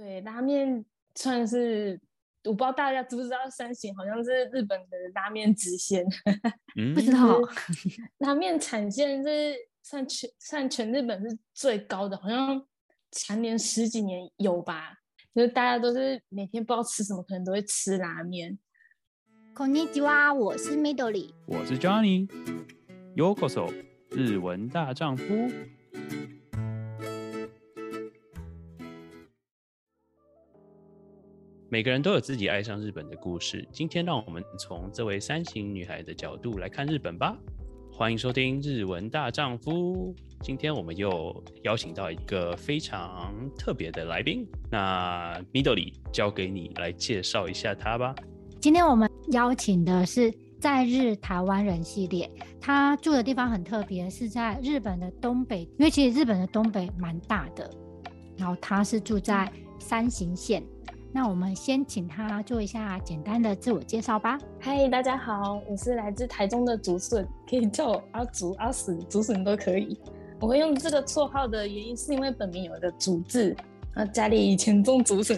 对，拉面算是我不知道大家知不知道，山形好像是日本的拉面支线，嗯、不知道拉面产线是算全算全日本是最高的，好像蝉联十几年有吧？就是大家都是每天不知道吃什么，可能都会吃拉面。こんにちは，我是 Midori，我是 Johnny，Yokoso，日文大丈夫。 每个人都有自己爱上日本的故事。今天，让我们从这位山形女孩的角度来看日本吧。欢迎收听《日文大丈夫》。今天我们又邀请到一个非常特别的来宾。那 Midori 交给你来介绍一下他吧。今天我们邀请的是在日台湾人系列。他住的地方很特别，是在日本的东北，因为其实日本的东北蛮大的。然后他是住在山形县。那我们先请他做一下简单的自我介绍吧。嗨，大家好，我是来自台中的竹笋，可以叫我阿竹、阿笋、竹笋都可以。我会用这个绰号的原因，是因为本名有个竹字，啊，家里以前种竹笋，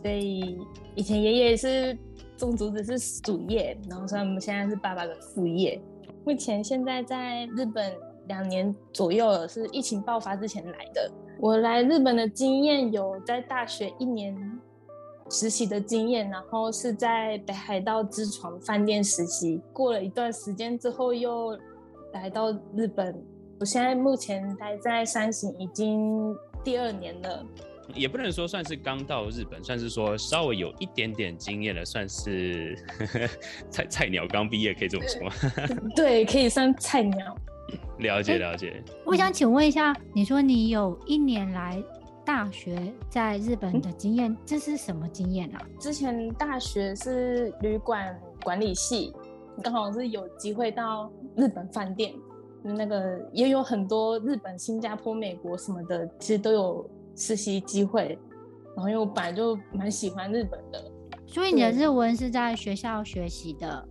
所以以前爷爷是种竹子是主业，然后所以我们现在是爸爸的副业。目前现在在日本两年左右了，是疫情爆发之前来的。我来日本的经验有在大学一年。实习的经验，然后是在北海道之床饭店实习，过了一段时间之后又来到日本。我现在目前待在山形已经第二年了，也不能说算是刚到日本，算是说稍微有一点点经验了，算是 菜菜鸟刚毕业，可以这么说吗？对，可以算菜鸟。了解了解。我想请问一下，你说你有一年来。大学在日本的经验，这是什么经验啊？之前大学是旅馆管理系，刚好是有机会到日本饭店，那个也有很多日本、新加坡、美国什么的，其实都有实习机会。然后因为我本来就蛮喜欢日本的，所以你的日文是在学校学习的？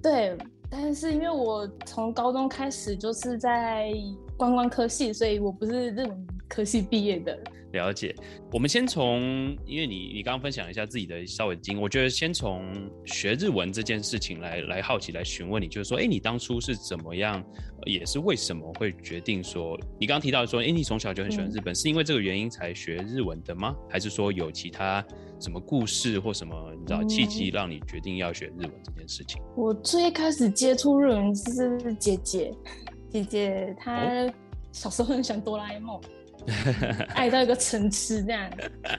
对，但是因为我从高中开始就是在观光科系，所以我不是日文。科系毕业的。了解，我们先从，因为你你刚刚分享一下自己的稍微经，我觉得先从学日文这件事情来来好奇来询问你，就是说，哎，你当初是怎么样，也是为什么会决定说，你刚刚提到说，哎，你从小就很喜欢日本，嗯、是因为这个原因才学日文的吗？还是说有其他什么故事或什么你知道契机让你决定要学日文这件事情？我最开始接触日文是姐姐，姐姐她小时候很喜欢哆啦 A 梦。爱到一个层次这样，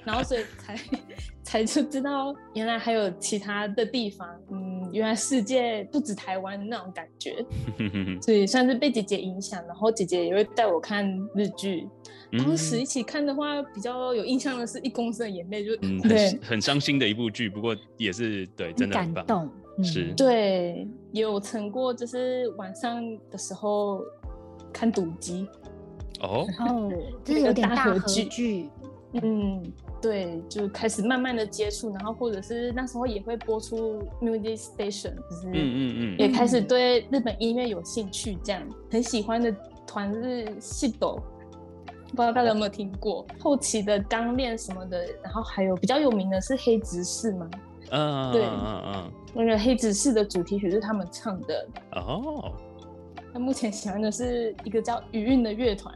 然后所以才 才就知道原来还有其他的地方，嗯，原来世界不止台湾那种感觉，所以算是被姐姐影响，然后姐姐也会带我看日剧，当时一起看的话比较有印象的是一公升的眼泪，就、嗯、对。很伤心的一部剧，不过也是对真的很，感动，嗯、是，对，有成过就是晚上的时候看赌机。哦，然后这是有点大合剧，嗯，对，就开始慢慢的接触，然后或者是那时候也会播出 Music Station，就是嗯嗯嗯，也开始对日本音乐有兴趣，这样很喜欢的团是 SIDO，不知道大家有没有听过？后期的钢炼什么的，然后还有比较有名的是黑执事嘛？嗯对，嗯嗯嗯，那个黑执事的主题曲是他们唱的哦。目前喜欢的是一个叫余韵的乐团。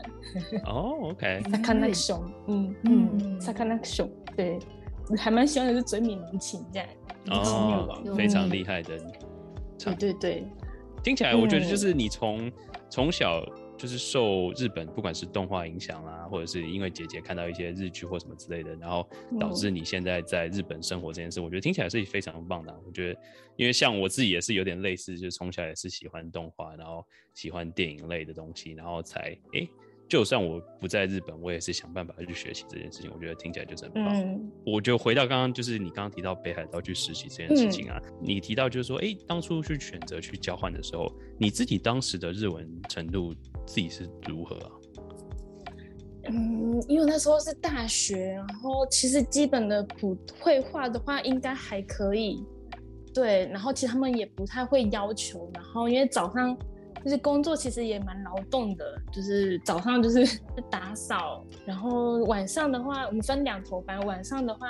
哦、oh,，OK。Sakanation，嗯嗯，Sakanation，对，还蛮喜欢的是嘴闽情这样。哦、oh,，非常厉害的。对对对，听起来我觉得就是你从从、嗯、小。就是受日本不管是动画影响啦，或者是因为姐姐看到一些日剧或什么之类的，然后导致你现在在日本生活这件事，我觉得听起来是非常棒的。我觉得，因为像我自己也是有点类似，就是从小也是喜欢动画，然后喜欢电影类的东西，然后才诶。欸就算我不在日本，我也是想办法去学习这件事情。我觉得听起来就是很棒。嗯、我就回到刚刚，就是你刚刚提到北海道去实习这件事情啊，嗯、你提到就是说，哎、欸，当初去选择去交换的时候，你自己当时的日文程度自己是如何啊？嗯，因为那时候是大学，然后其实基本的普绘画的话应该还可以。对，然后其实他们也不太会要求，然后因为早上。就是工作其实也蛮劳动的，就是早上就是 打扫，然后晚上的话，我们分两头班，晚上的话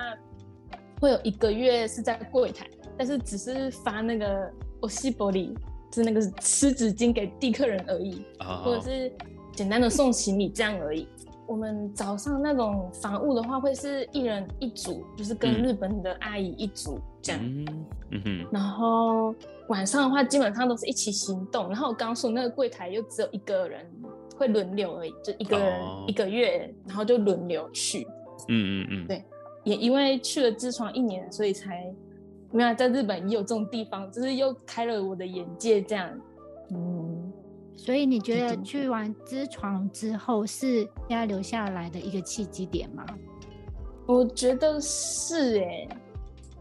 会有一个月是在柜台，但是只是发那个欧西玻璃，就是那个湿纸巾给递客人而已，oh. 或者是简单的送行李这样而已。我们早上那种房务的话，会是一人一组，就是跟日本的阿姨一组这样。嗯嗯哼。然后晚上的话，基本上都是一起行动。然后我刚说那个柜台又只有一个人会轮流而已，就一个人一个月，然后就轮流去。嗯嗯嗯。对，也因为去了知床一年，所以才没有在日本也有这种地方，就是又开了我的眼界这样。嗯。所以你觉得去完知床之后是要留下来的一个契机点吗？我觉得是哎、欸，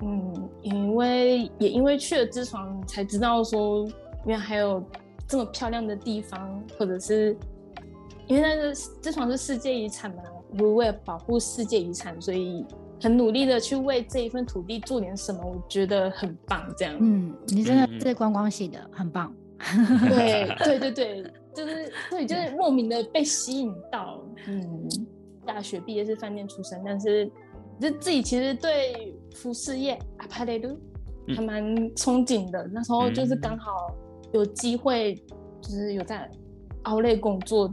嗯，因为也因为去了知床才知道说，原来还有这么漂亮的地方，或者是因为那个知床是世界遗产嘛，我为了保护世界遗产，所以很努力的去为这一份土地做点什么，我觉得很棒。这样，嗯，你真的是观光系的，很棒。对 对对对，就是对，就是莫名的被吸引到。嗯，大学毕业是饭店出身，但是就自己其实对服饰业阿帕雷鲁还蛮憧憬的。那时候就是刚好有机会，就是有在奥莱工作。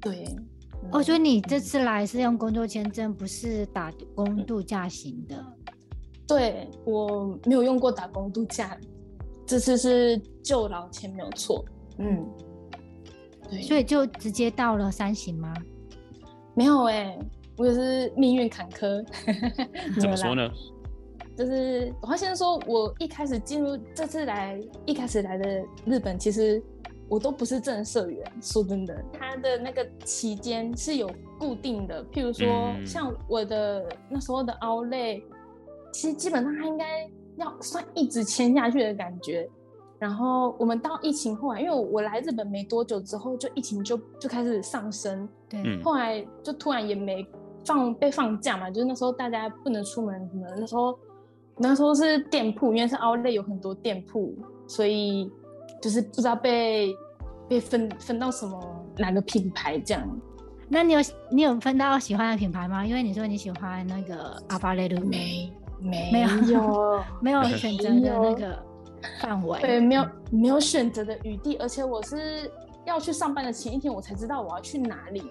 对，我觉得你这次来是用工作签证，不是打工度假型的。对，我没有用过打工度假。这次是就劳签没有错，嗯，对，所以就直接到了三型吗？没有哎、欸，我也是命运坎坷。怎么说呢？就是我要先说，我一开始进入这次来，一开始来的日本，其实我都不是正社员。说真的，他的那个期间是有固定的，譬如说、嗯、像我的那时候的奥莱，其实基本上他应该。要算一直签下去的感觉，然后我们到疫情后来，因为我来日本没多久之后，就疫情就就开始上升，对，后来就突然也没放被放假嘛，就是那时候大家不能出门什么，那时候那时候是店铺，因为是奥莱有很多店铺，所以就是不知道被被分分到什么哪个品牌这样。那你有你有分到喜欢的品牌吗？因为你说你喜欢那个阿巴雷鲁没。没 没有没有选择的那个范围，对，没有没有选择的余地，而且我是要去上班的前一天，我才知道我要去哪里。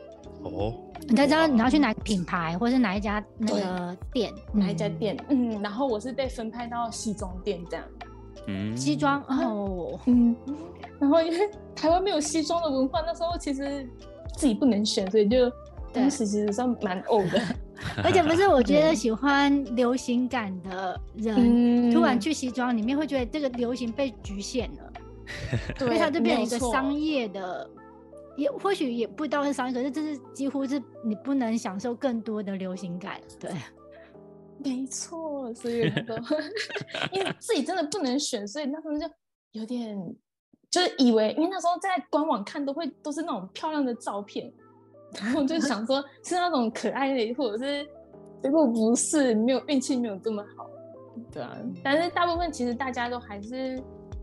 哦，你才知道你要去哪个品牌，或是哪一家那个店，哪一家店？嗯，然后我是被分派到西装店这样。嗯，西装？哦，嗯，然后因为台湾没有西装的文化，那时候其实自己不能选，所以就当时其实算蛮呕的。而且不是，我觉得 喜欢流行感的人，突然去西装里面会觉得这个流行被局限了，所以它就变成一个商业的，也或许也不知道是商业，可是这是几乎是你不能享受更多的流行感。对，没错，所以都 因为自己真的不能选，所以那时候就有点就是以为，因为那时候在官网看都会都是那种漂亮的照片。然后就 想说，是那种可爱的，或者是结果不是，没有运气没有这么好，对啊。但是大部分其实大家都还是，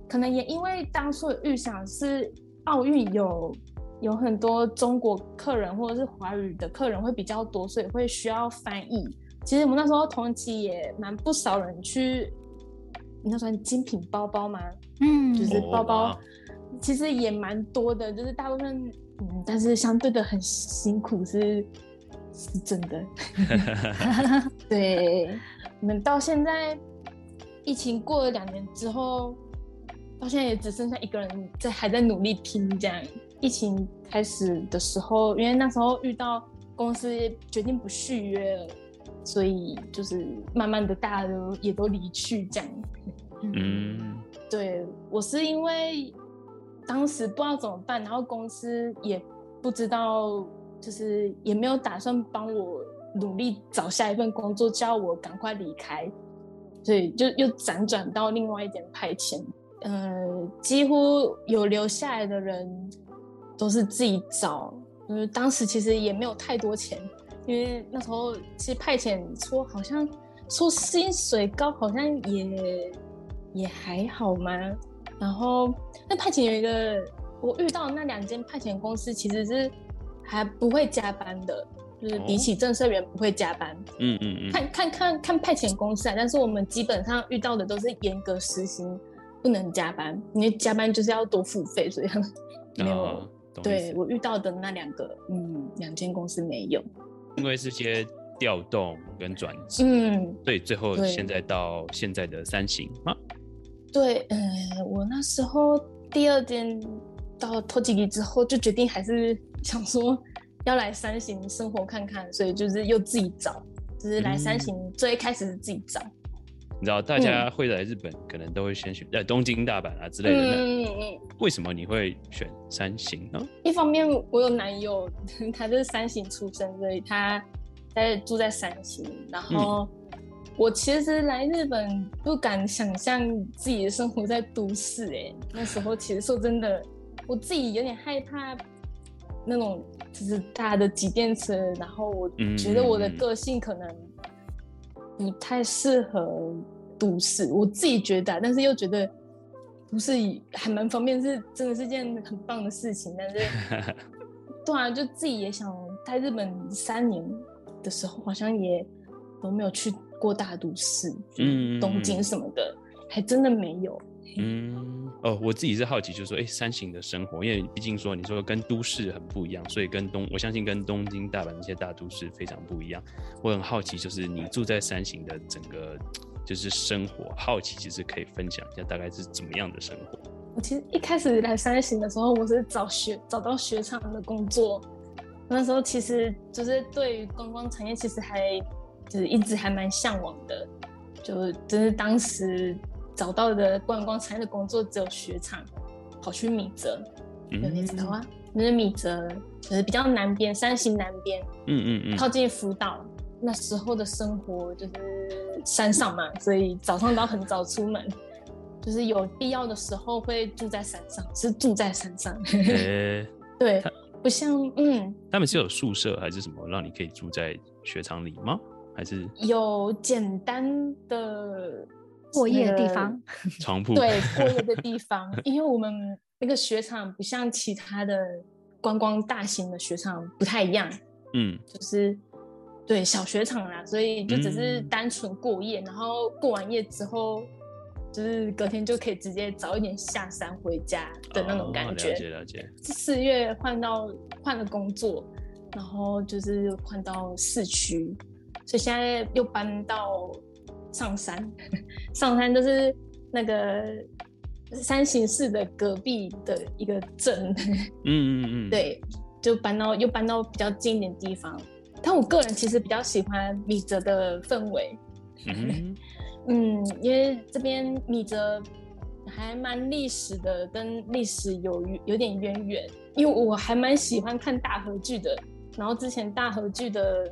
可能也因为当初的预想是奥运有有很多中国客人或者是华语的客人会比较多，所以会需要翻译。其实我们那时候同期也蛮不少人去，你那算精品包包吗？嗯，就是包包，其实也蛮多的，就是大部分。嗯，但是相对的很辛苦是是真的。对，我们到现在疫情过了两年之后，到现在也只剩下一个人在还在努力拼。这样，疫情开始的时候，因为那时候遇到公司决定不续约了，所以就是慢慢的大家都也都离去这样。嗯，对，我是因为。当时不知道怎么办，然后公司也不知道，就是也没有打算帮我努力找下一份工作，叫我赶快离开，所以就又辗转到另外一点派遣。呃，几乎有留下来的人都是自己找，因为当时其实也没有太多钱，因为那时候其实派遣说好像说薪水高，好像也也还好嘛。然后那派遣有一个我遇到那两间派遣公司其实是还不会加班的，就是比起正社员不会加班。嗯嗯嗯。看看看看派遣公司啊，但是我们基本上遇到的都是严格实行不能加班，因为加班就是要多付费，所以 没有。哦、对我遇到的那两个，嗯，两间公司没有，因为是些调动跟转职，嗯，对，最后现在到现在的三型吗？对，呃，我那时候第二天到托吉吉之后，就决定还是 想说要来三型生活看看，所以就是又自己找，就是来三型最开始是自己找。嗯、你知道，大家会来日本，可能都会先选在东京、大阪啊之类的。嗯嗯嗯。为什么你会选三型呢？一方面我有男友，他就是三型出生，所以他在住在三型，然后。嗯我其实来日本不敢想象自己的生活在都市，哎，那时候其实说真的，我自己有点害怕那种就是大的挤电车，然后我觉得我的个性可能不太适合都市，我自己觉得，但是又觉得不是还蛮方便，是真的是件很棒的事情，但是 对啊，就自己也想在日本三年的时候，好像也都没有去。过大都市，嗯，东京什么的，嗯、还真的没有。嗯，哦，我自己是好奇，就是说，哎、欸，三型的生活，因为毕竟说，你说跟都市很不一样，所以跟东，我相信跟东京、大阪那些大都市非常不一样。我很好奇，就是你住在山形的整个就是生活，好奇其实可以分享一下，大概是怎么样的生活？我其实一开始来山形的时候，我是找学找到雪场的工作，那时候其实就是对于观光产业，其实还。就是一直还蛮向往的，就就是当时找到的观光产业的工作只有雪场，跑去米泽，有你知道啊？那是米泽，就是比较南边，山形南边，嗯嗯嗯，靠近福岛。那时候的生活就是山上嘛，所以早上都要很早出门，就是有必要的时候会住在山上，是住在山上。欸、对，不像嗯，他们是有宿舍还是什么，让你可以住在雪场里吗？还是有简单的过夜的地方，床铺对 过夜的地方，因为我们那个雪场不像其他的观光大型的雪场不太一样，嗯，就是对小雪场啦，所以就只是单纯过夜，嗯、然后过完夜之后，就是隔天就可以直接早一点下山回家的那种感觉。哦、了解了解。四月换到换了工作，然后就是换到市区。所以现在又搬到上山，上山就是那个山形市的隔壁的一个镇。嗯嗯嗯，对，就搬到又搬到比较近一点地方。但我个人其实比较喜欢米泽的氛围。嗯，嗯，因为这边米泽还蛮历史的，跟历史有有点渊源。因为我还蛮喜欢看大河剧的，然后之前大河剧的。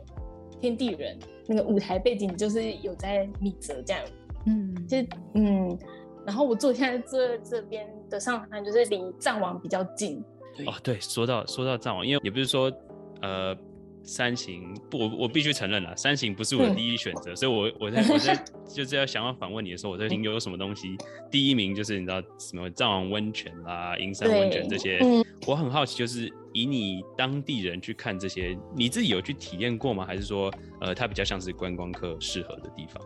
天地人那个舞台背景就是有在米泽这样，嗯，就嗯，然后我坐现在坐这边的上山，就是离藏王比较近。哦，对，说到说到藏王，因为也不是说呃三型不，我我必须承认了，三型不是我的第一选择，嗯、所以我 我在我在就是要想要反问你的时候，我在听有什么东西，第一名就是你知道什么藏王温泉啦、银山温泉这些，嗯、我很好奇就是。以你当地人去看这些，你自己有去体验过吗？还是说，呃，它比较像是观光客适合的地方？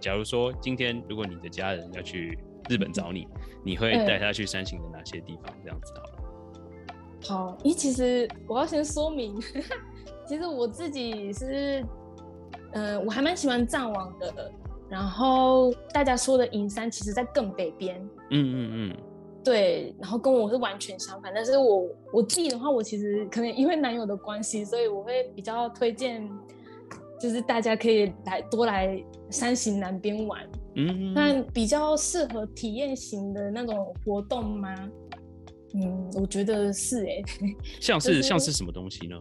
假如说今天如果你的家人要去日本找你，你会带他去山形的哪些地方？这样子好了。好，咦其实我要先说明，其实我自己是，呃，我还蛮喜欢藏王的。然后大家说的银山，其实在更北边。嗯嗯嗯。对，然后跟我是完全相反，但是我我自己的话，我其实可能因为男友的关系，所以我会比较推荐，就是大家可以来多来山形南边玩。嗯，那比较适合体验型的那种活动吗？嗯，我觉得是哎、欸。像是、就是、像是什么东西呢？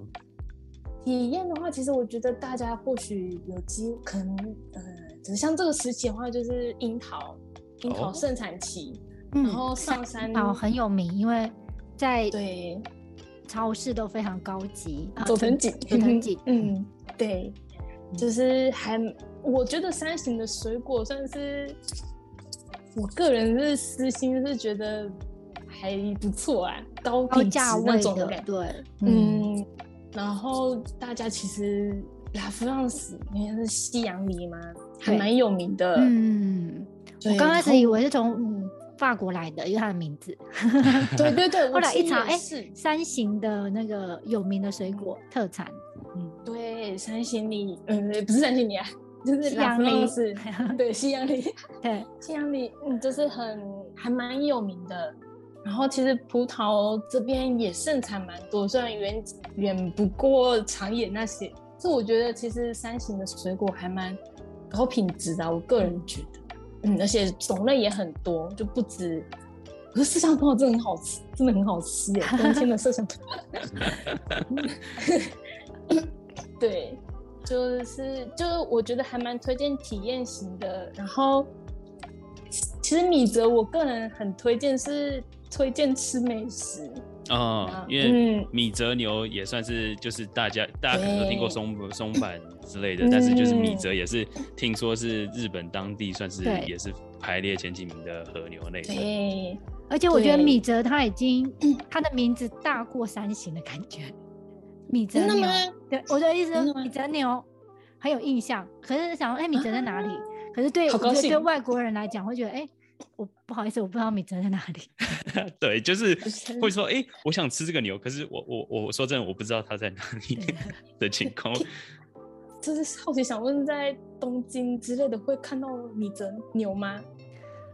体验的话，其实我觉得大家或许有机可能，呃，只是像这个时期的话，就是樱桃，樱桃盛产期。哦然后上山哦，很有名，因为在对。超市都非常高级。佐藤锦，佐藤锦，嗯，对，就是还我觉得山形的水果算是，我个人是私心是觉得还不错啊，高高价位的，种感觉。对，嗯，嗯，然后大家其实拉夫朗斯应该是西洋梨嘛，还蛮有名的。嗯，我刚开始以为是从嗯法国来的，因为它的名字。对 对对，后来一查，哎、山形的那个有名的水果特产，嗯，对，山形梨，嗯，不是山形梨啊，就是西拉 洋梨是，对，西洋梨，对，西洋梨，嗯，就是很还蛮有名的。然后其实葡萄这边也盛产蛮多，虽然远远不过长野那些，所以我觉得其实山形的水果还蛮高品质的，我个人觉得，嗯，而且种类也很多，就不止。可是麝香葡萄真的很好吃，真的很好吃耶！冬天的麝香葡萄。对，就是就是，我觉得还蛮推荐体验型的。然后，其实米泽我个人很推荐是推荐吃美食哦，因为米泽牛也算是就是大家大家可能都听过松松板之类的，但是就是米泽也是听说是日本当地算是也是排列前几名的和牛类。对，而且我觉得米泽它已经 它的名字大过三型的感觉。米泽牛，对，我的意思，米泽牛很有印象。可是想说，哎、欸，米泽在哪里？啊、可是对我觉得对外国人来讲，会觉得，哎、欸，我 不好意思，我不知道米泽在哪里。对，就是会说，哎、欸，我想吃这个牛，可是我我我说真的，我不知道它在哪里 的情况。就是好奇想问，在东京之类的会看到米泽牛吗？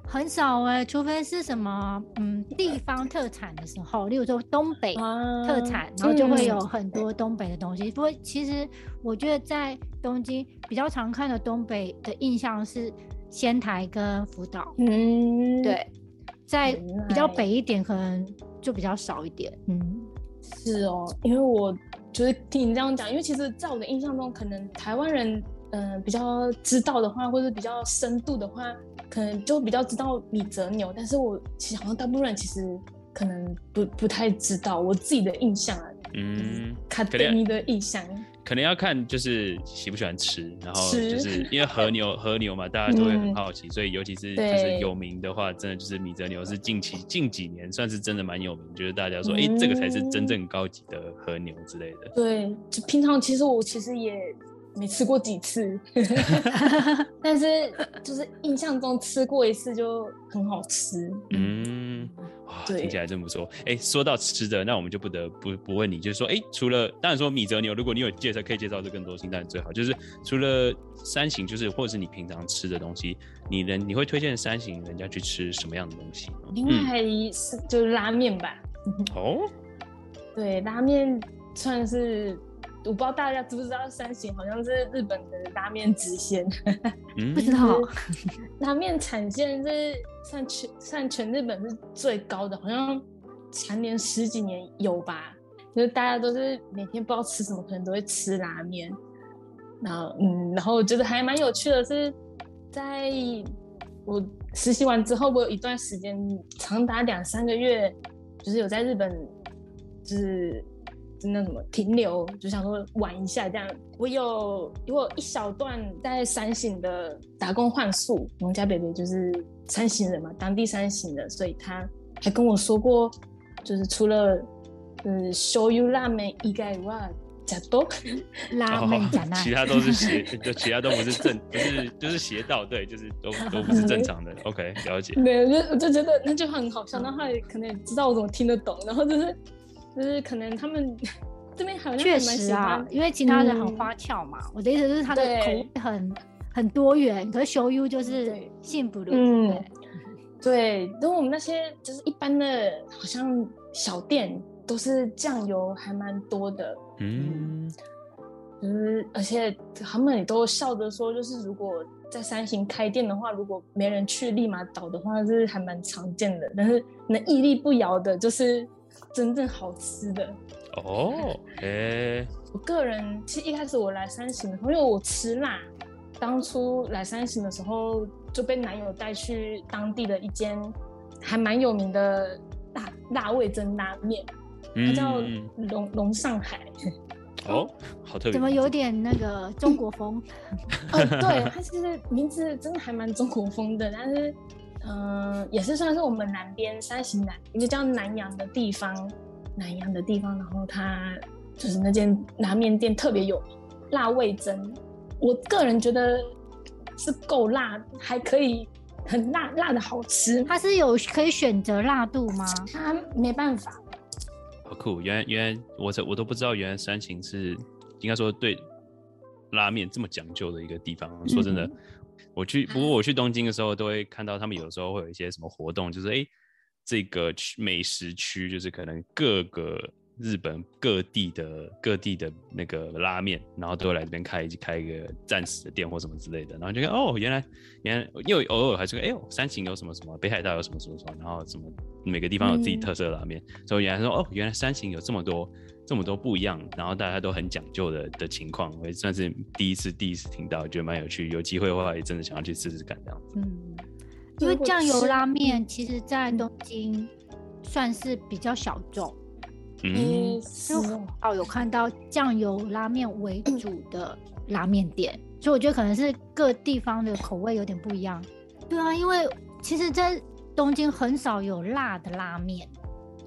很少哎、欸，除非是什么嗯地方特产的时候，例如说东北特产，啊、然后就会有很多东北的东西。嗯、不过其实我觉得在东京比较常看的东北的印象是仙台跟福岛。嗯，对，在比较北一点可能就比较少一点。嗯，是哦，因为我就是听你这样讲，因为其实在我的印象中，可能台湾人嗯、呃、比较知道的话，或者比较深度的话。可能就比较知道米泽牛，但是我其实好像大部分人其实可能不不太知道我自己的印象啊，嗯，卡德尼的印象，可能要看就是喜不喜欢吃，然后就是因为和牛 和牛嘛，大家都会很好奇，嗯、所以尤其是就是有名的话，真的就是米泽牛是近期近几年算是真的蛮有名，就是大家说哎、嗯欸，这个才是真正高级的和牛之类的。对，就平常其实我其实也。没吃过几次，但是就是印象中吃过一次就很好吃。嗯，哇，对听起来真不错。哎、欸，说到吃的，那我们就不得不不问你，就是说，哎、欸，除了当然说米泽牛，如果你有介绍，可以介绍这更多，当然最好。就是除了三型，就是或者是你平常吃的东西，你能你会推荐三型人家去吃什么样的东西？另外是就是拉面吧。哦，对，拉面算是。我不知道大家知不知道，山形好像是日本的拉面直线，不知道。拉面产线是算全算全日本是最高的，好像蝉联十几年有吧？就是大家都是每天不知道吃什么，可能都会吃拉面。然后嗯，然后我觉得还蛮有趣的是，在我实习完之后，我有一段时间长达两三个月，就是有在日本，就是。就那什么停留，就想说玩一下这样。我有我有一小段在三省的打工换宿，我们家北北就是三省人嘛，当地三省的，所以他还跟我说过，就是除了嗯醤油拉面以外，加多 拉那，其他都是邪，就其他都不是正，不是就是邪道，对，就是都都不是正常的。OK，了解。对，我就我就觉得那就很好笑，那他也可能也知道我怎么听得懂，然后就是。就是可能他们 这边好像确实啊，因为其他人很花俏嘛。嗯、我的意思是他的口味很很多元，可是修 U 就是幸福的。嗯，对。因为我们那些就是一般的，好像小店都是酱油还蛮多的。嗯，就是而且他们也都笑着说，就是如果在三星开店的话，如果没人去立马倒的话，就是还蛮常见的。但是能屹立不摇的，就是。真正好吃的哦，哎、欸，我个人其实一开始我来三省的时候，因为我吃辣，当初来三省的时候就被男友带去当地的一间还蛮有名的辣辣味噌拉面，它叫龙龙上海。哦，好特别，怎么有点那个中国风？哦，对，它其实名字真的还蛮中国风的，但是嗯，也是算是我们南边山形南一个叫南阳的地方，南阳的地方，然后它就是那间拉面店特别有名，辣味噌，我个人觉得是够辣，还可以很辣，辣的好吃。它是有可以选择辣度吗？它没办法。好酷，原来原来我我都不知道，原来山形是应该说对拉面这么讲究的一个地方。嗯、说真的。我去，不过我去东京的时候，都会看到他们有时候会有一些什么活动，就是哎、欸，这个区美食区，就是可能各个日本各地的各地的那个拉面，然后都会来这边开开一个暂时的店或什么之类的，然后就看哦，原来原来又偶尔还是个哎呦，山形有什么什么，北海道有什么什么什么，然后什么每个地方有自己特色的拉面，嗯、所以原来说哦，原来山形有这么多。这么多不一样，然后大家都很讲究的的情况，我也算是第一次第一次听到，觉得蛮有趣。有机会的话，也真的想要去试试看这样子。嗯，因为酱油拉面其实在东京算是比较小众。嗯，就哦有看到酱油拉面为主的拉面店，所以我觉得可能是各地方的口味有点不一样。对啊，因为其实，在东京很少有辣的拉面。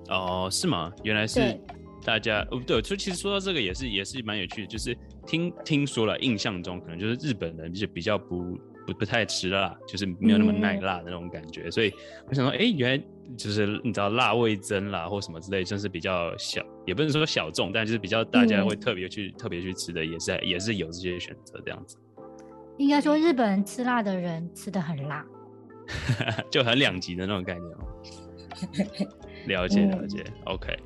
哦，是吗？原来是。大家哦对，就其实说到这个也是也是蛮有趣的，就是听听说了，印象中可能就是日本人就比较不不不太吃辣，就是没有那么耐辣的那种感觉，嗯、所以我想说，哎、欸，原来就是你知道辣味增啦或什么之类，就是比较小，也不能说小众，但就是比较大家会特别去、嗯、特别去吃的，也是也是有这些选择这样子。应该说日本人吃辣的人吃的很辣，就很两极的那种概念哦。了 解了解、嗯、，OK。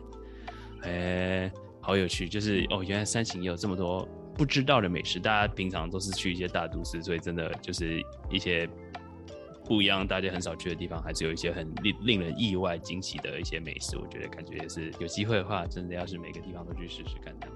哎、欸，好有趣！就是哦，原来山形也有这么多不知道的美食。大家平常都是去一些大都市，所以真的就是一些不一样，大家很少去的地方，还是有一些很令令人意外惊喜的一些美食。我觉得感觉也是有机会的话，真的要是每个地方都去试试看的。